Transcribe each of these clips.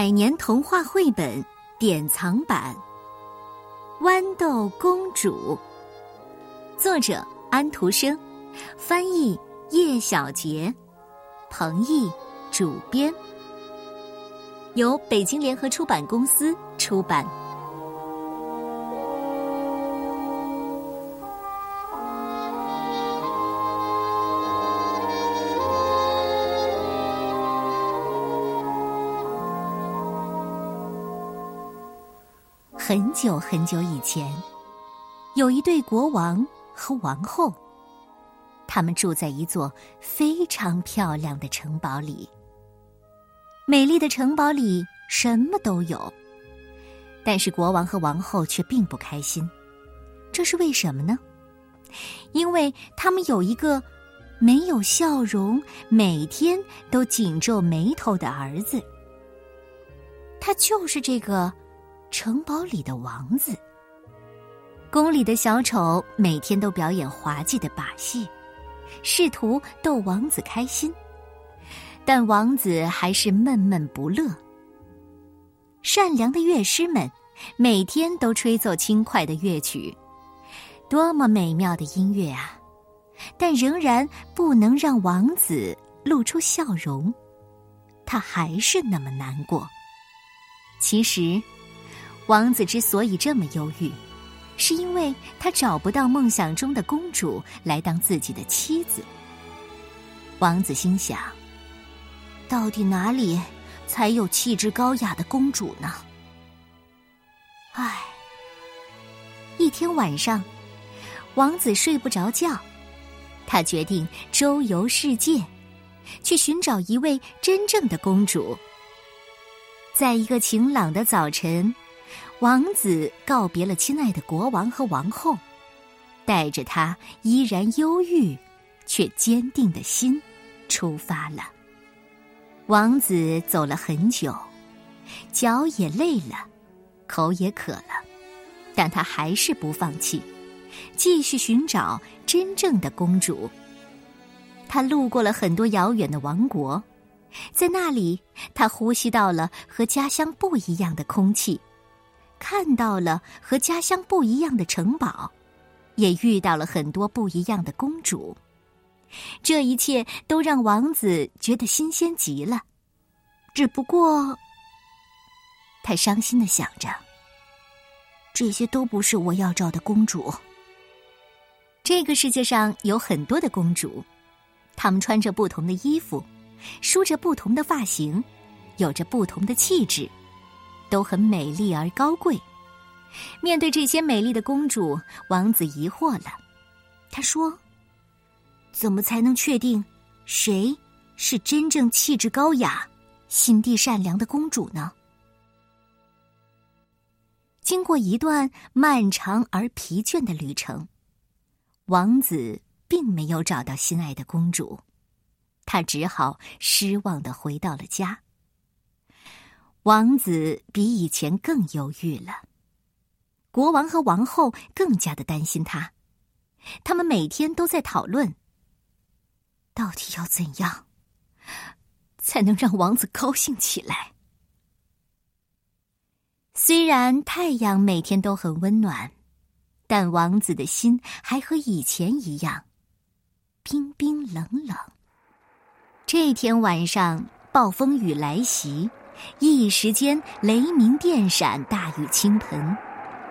百年童话绘本典藏版《豌豆公主》，作者安徒生，翻译叶小杰，彭毅主编，由北京联合出版公司出版。很久很久以前，有一对国王和王后。他们住在一座非常漂亮的城堡里。美丽的城堡里什么都有，但是国王和王后却并不开心。这是为什么呢？因为他们有一个没有笑容、每天都紧皱眉头的儿子。他就是这个。城堡里的王子，宫里的小丑每天都表演滑稽的把戏，试图逗王子开心，但王子还是闷闷不乐。善良的乐师们每天都吹奏轻快的乐曲，多么美妙的音乐啊！但仍然不能让王子露出笑容，他还是那么难过。其实。王子之所以这么忧郁，是因为他找不到梦想中的公主来当自己的妻子。王子心想：到底哪里才有气质高雅的公主呢？唉，一天晚上，王子睡不着觉，他决定周游世界，去寻找一位真正的公主。在一个晴朗的早晨。王子告别了亲爱的国王和王后，带着他依然忧郁却坚定的心，出发了。王子走了很久，脚也累了，口也渴了，但他还是不放弃，继续寻找真正的公主。他路过了很多遥远的王国，在那里，他呼吸到了和家乡不一样的空气。看到了和家乡不一样的城堡，也遇到了很多不一样的公主，这一切都让王子觉得新鲜极了。只不过，他伤心的想着，这些都不是我要找的公主。这个世界上有很多的公主，她们穿着不同的衣服，梳着不同的发型，有着不同的气质。都很美丽而高贵。面对这些美丽的公主，王子疑惑了。他说：“怎么才能确定谁是真正气质高雅、心地善良的公主呢？”经过一段漫长而疲倦的旅程，王子并没有找到心爱的公主，他只好失望的回到了家。王子比以前更忧郁了，国王和王后更加的担心他，他们每天都在讨论，到底要怎样才能让王子高兴起来。虽然太阳每天都很温暖，但王子的心还和以前一样冰冰冷冷。这天晚上，暴风雨来袭。一时间，雷鸣电闪，大雨倾盆，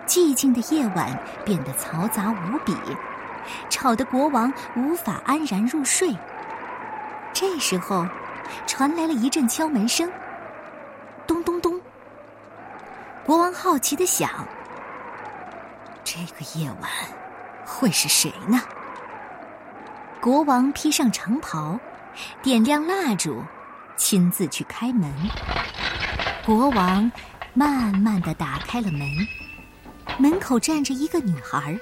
寂静的夜晚变得嘈杂无比，吵得国王无法安然入睡。这时候，传来了一阵敲门声，咚咚咚。国王好奇的想：这个夜晚会是谁呢？国王披上长袍，点亮蜡烛，亲自去开门。国王慢慢的打开了门，门口站着一个女孩。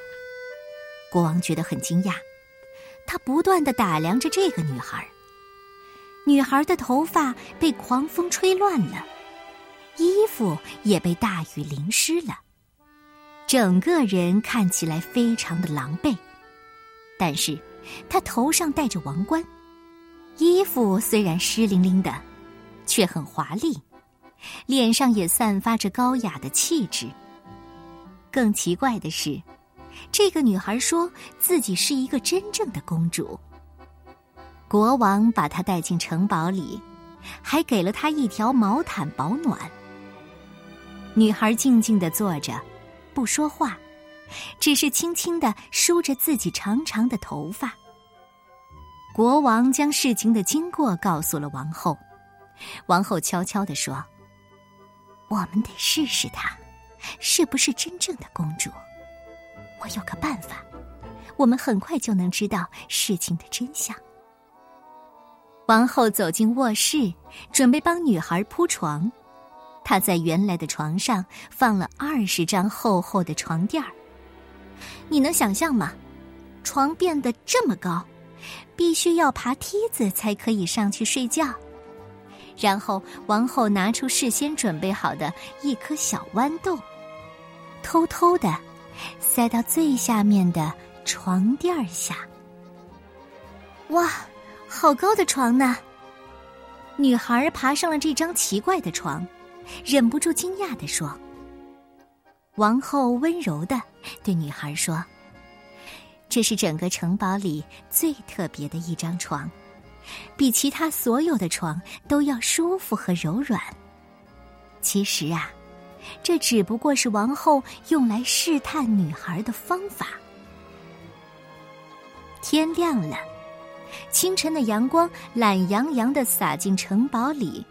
国王觉得很惊讶，他不断的打量着这个女孩。女孩的头发被狂风吹乱了，衣服也被大雨淋湿了，整个人看起来非常的狼狈。但是，她头上戴着王冠，衣服虽然湿淋淋的，却很华丽。脸上也散发着高雅的气质。更奇怪的是，这个女孩说自己是一个真正的公主。国王把她带进城堡里，还给了她一条毛毯保暖。女孩静静的坐着，不说话，只是轻轻的梳着自己长长的头发。国王将事情的经过告诉了王后，王后悄悄的说：“我们得试试她，是不是真正的公主。我有个办法，我们很快就能知道事情的真相。”王后走进卧室，准备帮女孩铺床。她在原来的床上放了二十张厚厚的床垫儿。你能想象吗？床变得这么高，必须要爬梯子才可以上去睡觉。然后王后拿出事先准备好的一颗小豌豆，偷偷的塞到最下面的床垫下。哇！好高的床呢！女孩爬上了这张奇怪的床，忍不住惊讶的说：“王后温柔的对女孩说，这是整个城堡里最特别的一张床，比其他所有的床都要舒服和柔软。其实啊，这只不过是王后用来试探女孩的方法。”天亮了。清晨的阳光懒洋洋的洒进城堡里，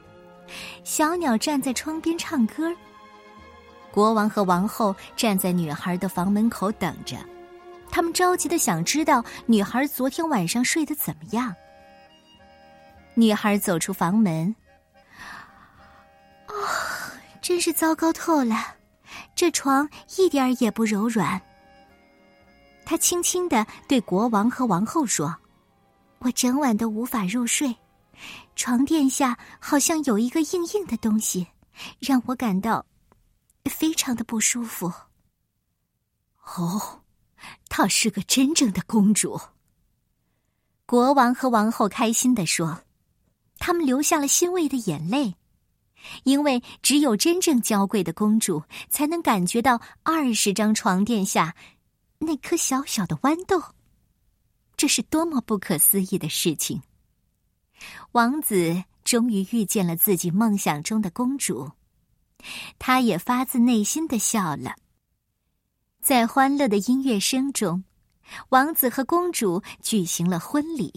小鸟站在窗边唱歌。国王和王后站在女孩的房门口等着，他们着急的想知道女孩昨天晚上睡得怎么样。女孩走出房门，啊，真是糟糕透了，这床一点儿也不柔软。她轻轻的对国王和王后说。我整晚都无法入睡，床垫下好像有一个硬硬的东西，让我感到非常的不舒服。哦，她是个真正的公主。国王和王后开心的说，他们流下了欣慰的眼泪，因为只有真正娇贵的公主才能感觉到二十张床垫下那颗小小的豌豆。这是多么不可思议的事情！王子终于遇见了自己梦想中的公主，他也发自内心的笑了。在欢乐的音乐声中，王子和公主举行了婚礼，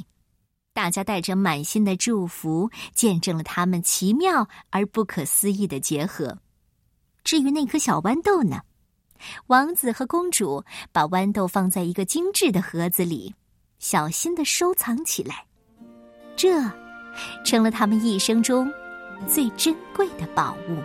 大家带着满心的祝福，见证了他们奇妙而不可思议的结合。至于那颗小豌豆呢？王子和公主把豌豆放在一个精致的盒子里。小心的收藏起来，这成了他们一生中最珍贵的宝物。